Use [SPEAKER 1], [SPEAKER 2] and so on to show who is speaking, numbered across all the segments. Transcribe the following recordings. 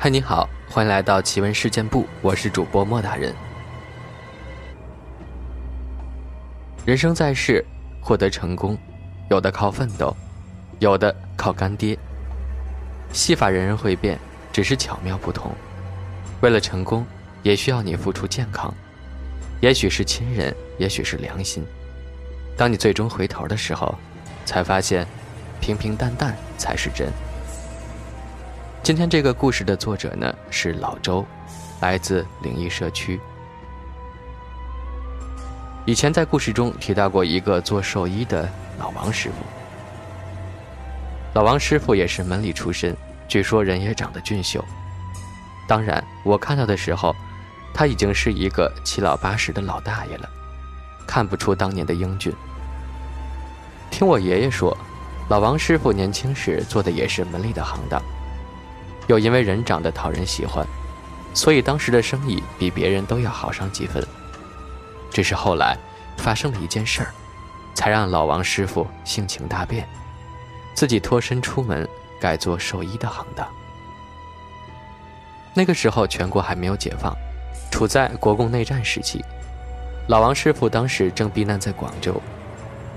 [SPEAKER 1] 嗨，你好，欢迎来到奇闻事件部，我是主播莫大人。人生在世，获得成功，有的靠奋斗，有的靠干爹。戏法人人会变，只是巧妙不同。为了成功，也需要你付出健康，也许是亲人，也许是良心。当你最终回头的时候，才发现，平平淡淡才是真。今天这个故事的作者呢是老周，来自灵异社区。以前在故事中提到过一个做兽医的老王师傅。老王师傅也是门里出身，据说人也长得俊秀。当然，我看到的时候，他已经是一个七老八十的老大爷了，看不出当年的英俊。听我爷爷说，老王师傅年轻时做的也是门里的行当。又因为人长得讨人喜欢，所以当时的生意比别人都要好上几分。只是后来发生了一件事儿，才让老王师傅性情大变，自己脱身出门，改做兽医的行当。那个时候全国还没有解放，处在国共内战时期，老王师傅当时正避难在广州，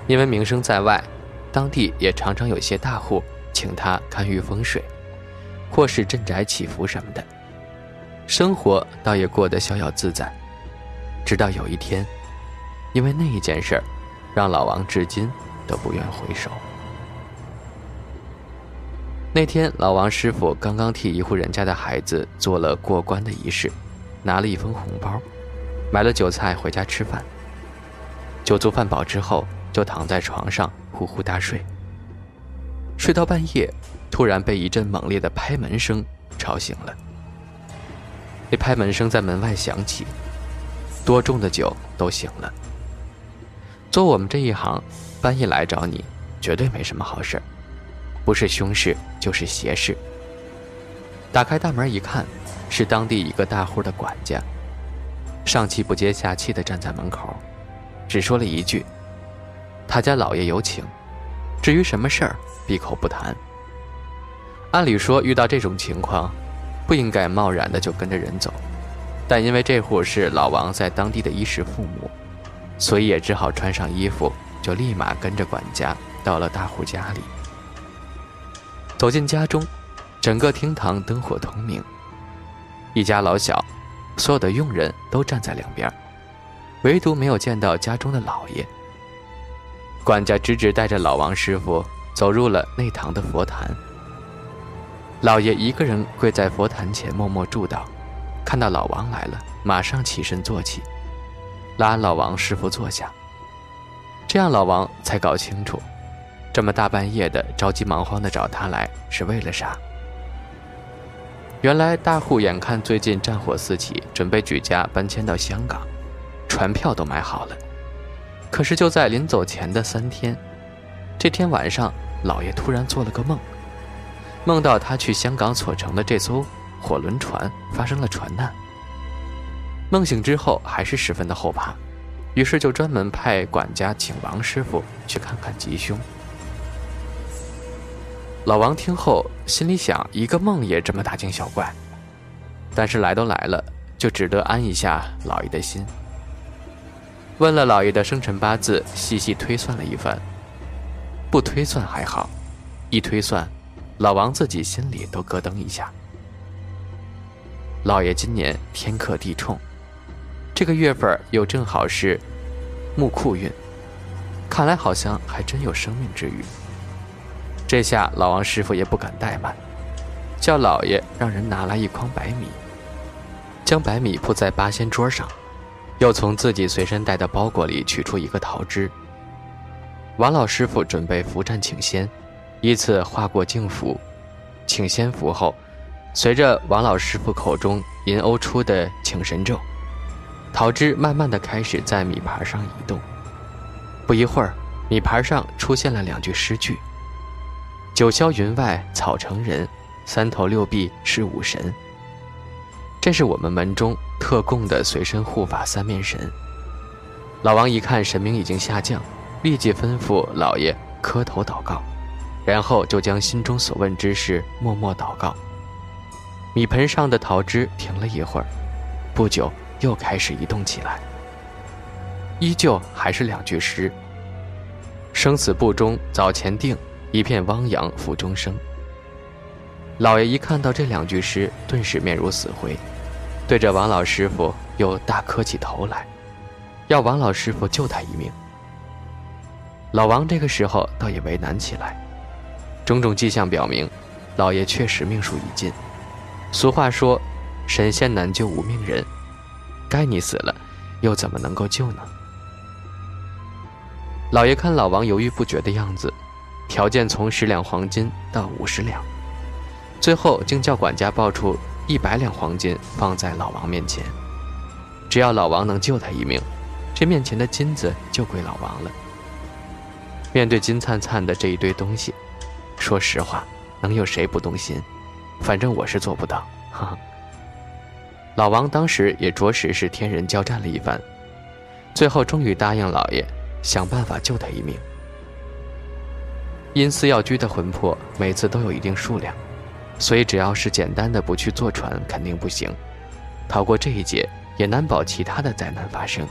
[SPEAKER 1] 因为名声在外，当地也常常有些大户请他看御风水。或是镇宅祈福什么的，生活倒也过得逍遥自在。直到有一天，因为那一件事儿，让老王至今都不愿回首。那天，老王师傅刚刚替一户人家的孩子做了过关的仪式，拿了一封红包，买了酒菜回家吃饭。酒足饭饱之后，就躺在床上呼呼大睡。睡到半夜。突然被一阵猛烈的拍门声吵醒了。那拍门声在门外响起，多重的酒都醒了。做我们这一行，半夜来找你，绝对没什么好事不是凶事就是邪事。打开大门一看，是当地一个大户的管家，上气不接下气地站在门口，只说了一句：“他家老爷有请。”至于什么事儿，闭口不谈。按理说，遇到这种情况，不应该贸然的就跟着人走，但因为这户是老王在当地的衣食父母，所以也只好穿上衣服，就立马跟着管家到了大户家里。走进家中，整个厅堂灯火通明，一家老小，所有的佣人都站在两边，唯独没有见到家中的老爷。管家直直带着老王师傅走入了内堂的佛坛。老爷一个人跪在佛坛前默默祝祷，看到老王来了，马上起身坐起，拉老王师傅坐下。这样老王才搞清楚，这么大半夜的着急忙慌的找他来是为了啥。原来大户眼看最近战火四起，准备举家搬迁到香港，船票都买好了。可是就在临走前的三天，这天晚上，老爷突然做了个梦。梦到他去香港所乘的这艘火轮船发生了船难。梦醒之后还是十分的后怕，于是就专门派管家请王师傅去看看吉凶。老王听后心里想：一个梦也这么大惊小怪，但是来都来了，就只得安一下老爷的心。问了老爷的生辰八字，细细推算了一番，不推算还好，一推算。老王自己心里都咯噔一下。老爷今年天克地冲，这个月份又正好是木库运，看来好像还真有生命之余。这下老王师傅也不敢怠慢，叫老爷让人拿来一筐白米，将白米铺在八仙桌上，又从自己随身带的包裹里取出一个桃枝。王老师傅准备符战请仙。依次画过净符，请仙符后，随着王老师傅口中吟欧出的请神咒，桃枝慢慢的开始在米盘上移动。不一会儿，米盘上出现了两句诗句：“九霄云外草成人，三头六臂是武神。”这是我们门中特供的随身护法三面神。老王一看神明已经下降，立即吩咐老爷磕头祷告。然后就将心中所问之事默默祷告。米盆上的桃枝停了一会儿，不久又开始移动起来。依旧还是两句诗：“生死簿中早前定，一片汪洋腹中生。”老爷一看到这两句诗，顿时面如死灰，对着王老师傅又大磕起头来，要王老师傅救他一命。老王这个时候倒也为难起来，种种迹象表明，老爷确实命数已尽。俗话说：“神仙难救无命人。”该你死了，又怎么能够救呢？老爷看老王犹豫不决的样子，条件从十两黄金到五十两。最后竟叫管家报出一百两黄金放在老王面前，只要老王能救他一命，这面前的金子就归老王了。面对金灿灿的这一堆东西，说实话，能有谁不动心？反正我是做不到。哈哈，老王当时也着实是天人交战了一番，最后终于答应老爷想办法救他一命。因司要居的魂魄每次都有一定数量。所以，只要是简单的不去坐船，肯定不行。逃过这一劫，也难保其他的灾难发生。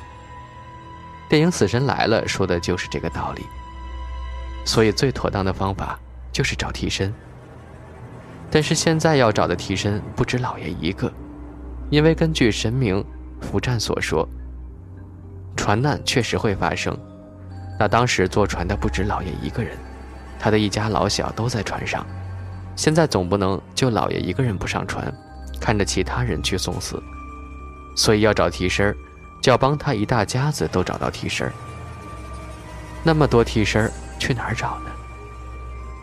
[SPEAKER 1] 电影《死神来了》说的就是这个道理。所以，最妥当的方法就是找替身。但是现在要找的替身不止老爷一个，因为根据神明符战所说，船难确实会发生。那当时坐船的不止老爷一个人，他的一家老小都在船上。现在总不能就老爷一个人不上船，看着其他人去送死，所以要找替身，就要帮他一大家子都找到替身。那么多替身去哪儿找呢？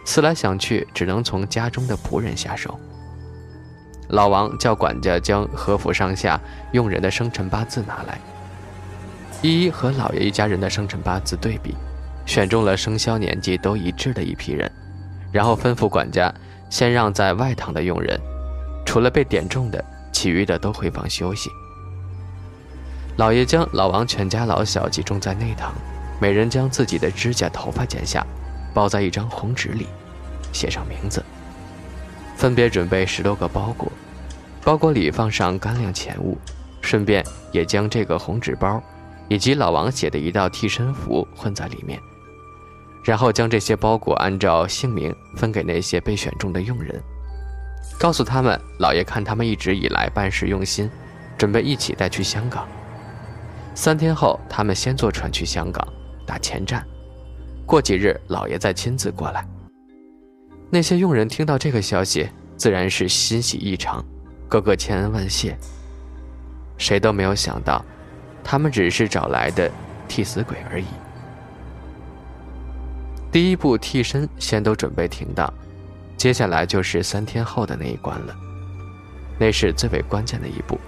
[SPEAKER 1] 思来想去，只能从家中的仆人下手。老王叫管家将何府上下佣人的生辰八字拿来，一一和老爷一家人的生辰八字对比，选中了生肖年纪都一致的一批人，然后吩咐管家。先让在外堂的佣人，除了被点中的，其余的都回房休息。老爷将老王全家老小集中在内堂，每人将自己的指甲、头发剪下，包在一张红纸里，写上名字。分别准备十多个包裹，包裹里放上干粮钱物，顺便也将这个红纸包，以及老王写的一道替身符混在里面。然后将这些包裹按照姓名分给那些被选中的佣人，告诉他们，老爷看他们一直以来办事用心，准备一起带去香港。三天后，他们先坐船去香港打前站，过几日老爷再亲自过来。那些佣人听到这个消息，自然是欣喜异常，个个千恩万谢。谁都没有想到，他们只是找来的替死鬼而已。第一步替身先都准备停当，接下来就是三天后的那一关了，那是最为关键的一步，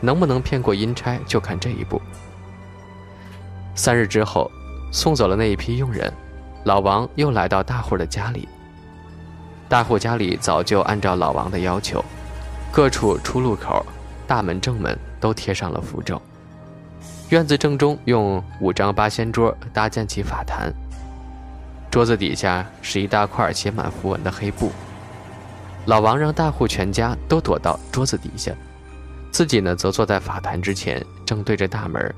[SPEAKER 1] 能不能骗过阴差就看这一步。三日之后，送走了那一批佣人，老王又来到大户的家里。大户家里早就按照老王的要求，各处出入口、大门、正门都贴上了符咒，院子正中用五张八仙桌搭建起法坛。桌子底下是一大块写满符文的黑布。老王让大户全家都躲到桌子底下，自己呢则坐在法坛之前，正对着大门。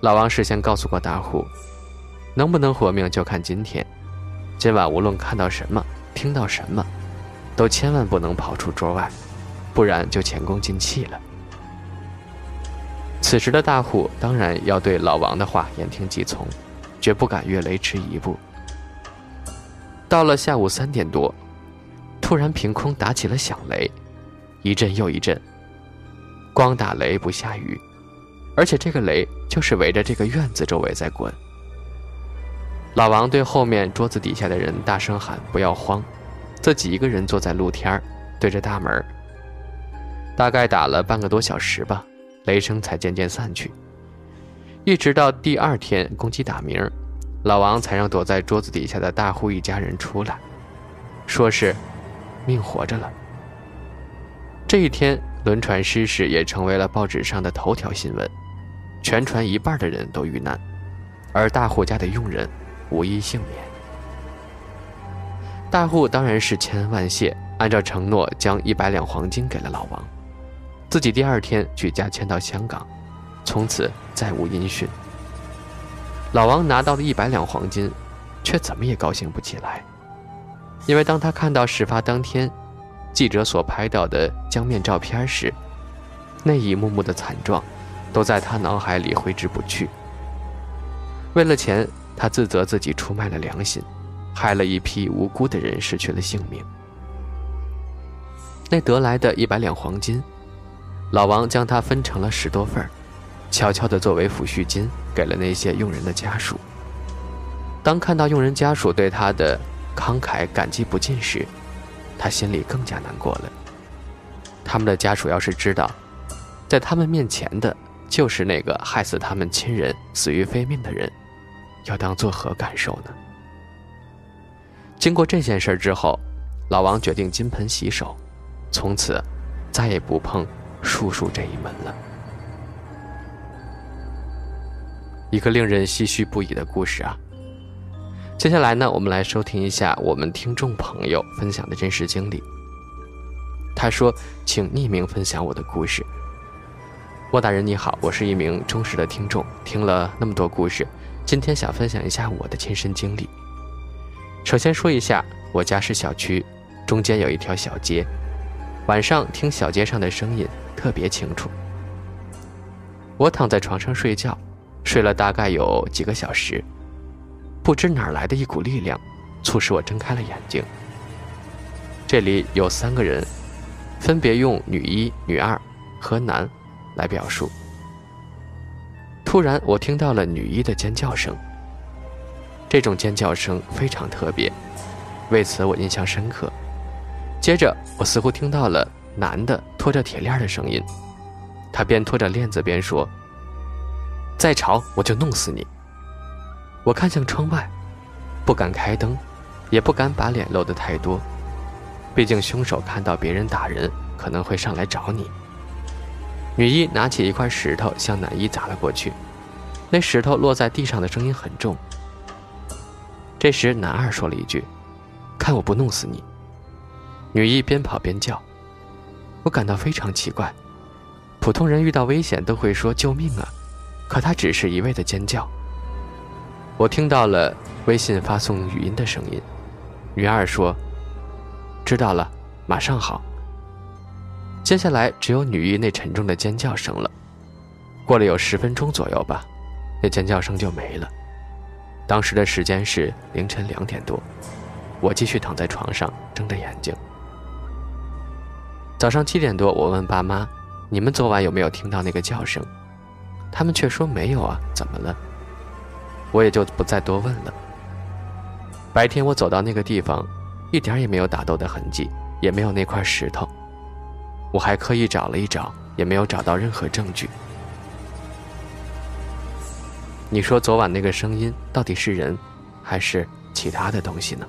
[SPEAKER 1] 老王事先告诉过大户，能不能活命就看今天。今晚无论看到什么、听到什么，都千万不能跑出桌外，不然就前功尽弃了。此时的大户当然要对老王的话言听计从，绝不敢越雷池一步。到了下午三点多，突然凭空打起了响雷，一阵又一阵。光打雷不下雨，而且这个雷就是围着这个院子周围在滚。老王对后面桌子底下的人大声喊：“不要慌！”自己一个人坐在露天对着大门。大概打了半个多小时吧，雷声才渐渐散去。一直到第二天公鸡打鸣。老王才让躲在桌子底下的大户一家人出来，说是命活着了。这一天，轮船失事也成为了报纸上的头条新闻，全船一半的人都遇难，而大户家的佣人无一幸免。大户当然是千恩万谢，按照承诺将一百两黄金给了老王，自己第二天举家迁到香港，从此再无音讯。老王拿到了一百两黄金，却怎么也高兴不起来，因为当他看到事发当天记者所拍到的江面照片时，那一幕幕的惨状都在他脑海里挥之不去。为了钱，他自责自己出卖了良心，害了一批无辜的人失去了性命。那得来的一百两黄金，老王将它分成了十多份悄悄地作为抚恤金给了那些佣人的家属。当看到佣人家属对他的慷慨感激不尽时，他心里更加难过了。他们的家属要是知道，在他们面前的就是那个害死他们亲人、死于非命的人，要当作何感受呢？经过这件事之后，老王决定金盆洗手。从此，再也不碰术数这一门了。一个令人唏嘘不已的故事啊！接下来呢，我们来收听一下我们听众朋友分享的真实经历。他说：“请匿名分享我的故事。”莫大人你好，我是一名忠实的听众，听了那么多故事，今天想分享一下我的亲身经历。首先说一下，我家是小区，中间有一条小街。晚上听小街上的声音特别清楚。我躺在床上睡觉，睡了大概有几个小时，不知哪来的一股力量，促使我睁开了眼睛。这里有三个人，分别用女一、女二和男来表述。突然，我听到了女一的尖叫声。这种尖叫声非常特别，为此我印象深刻。接着，我似乎听到了男的拖着铁链的声音，他边拖着链子边说：“再吵我就弄死你。”我看向窗外，不敢开灯，也不敢把脸露得太多，毕竟凶手看到别人打人可能会上来找你。女一拿起一块石头向男一砸了过去，那石头落在地上的声音很重。这时，男二说了一句：“看我不弄死你。”女一边跑边叫，我感到非常奇怪。普通人遇到危险都会说“救命啊”，可她只是一味的尖叫。我听到了微信发送语音的声音，女二说：“知道了，马上好。”接下来只有女一那沉重的尖叫声了。过了有十分钟左右吧，那尖叫声就没了。当时的时间是凌晨两点多，我继续躺在床上睁着眼睛。早上七点多，我问爸妈：“你们昨晚有没有听到那个叫声？”他们却说：“没有啊，怎么了？”我也就不再多问了。白天我走到那个地方，一点也没有打斗的痕迹，也没有那块石头。我还刻意找了一找，也没有找到任何证据。你说昨晚那个声音到底是人，还是其他的东西呢？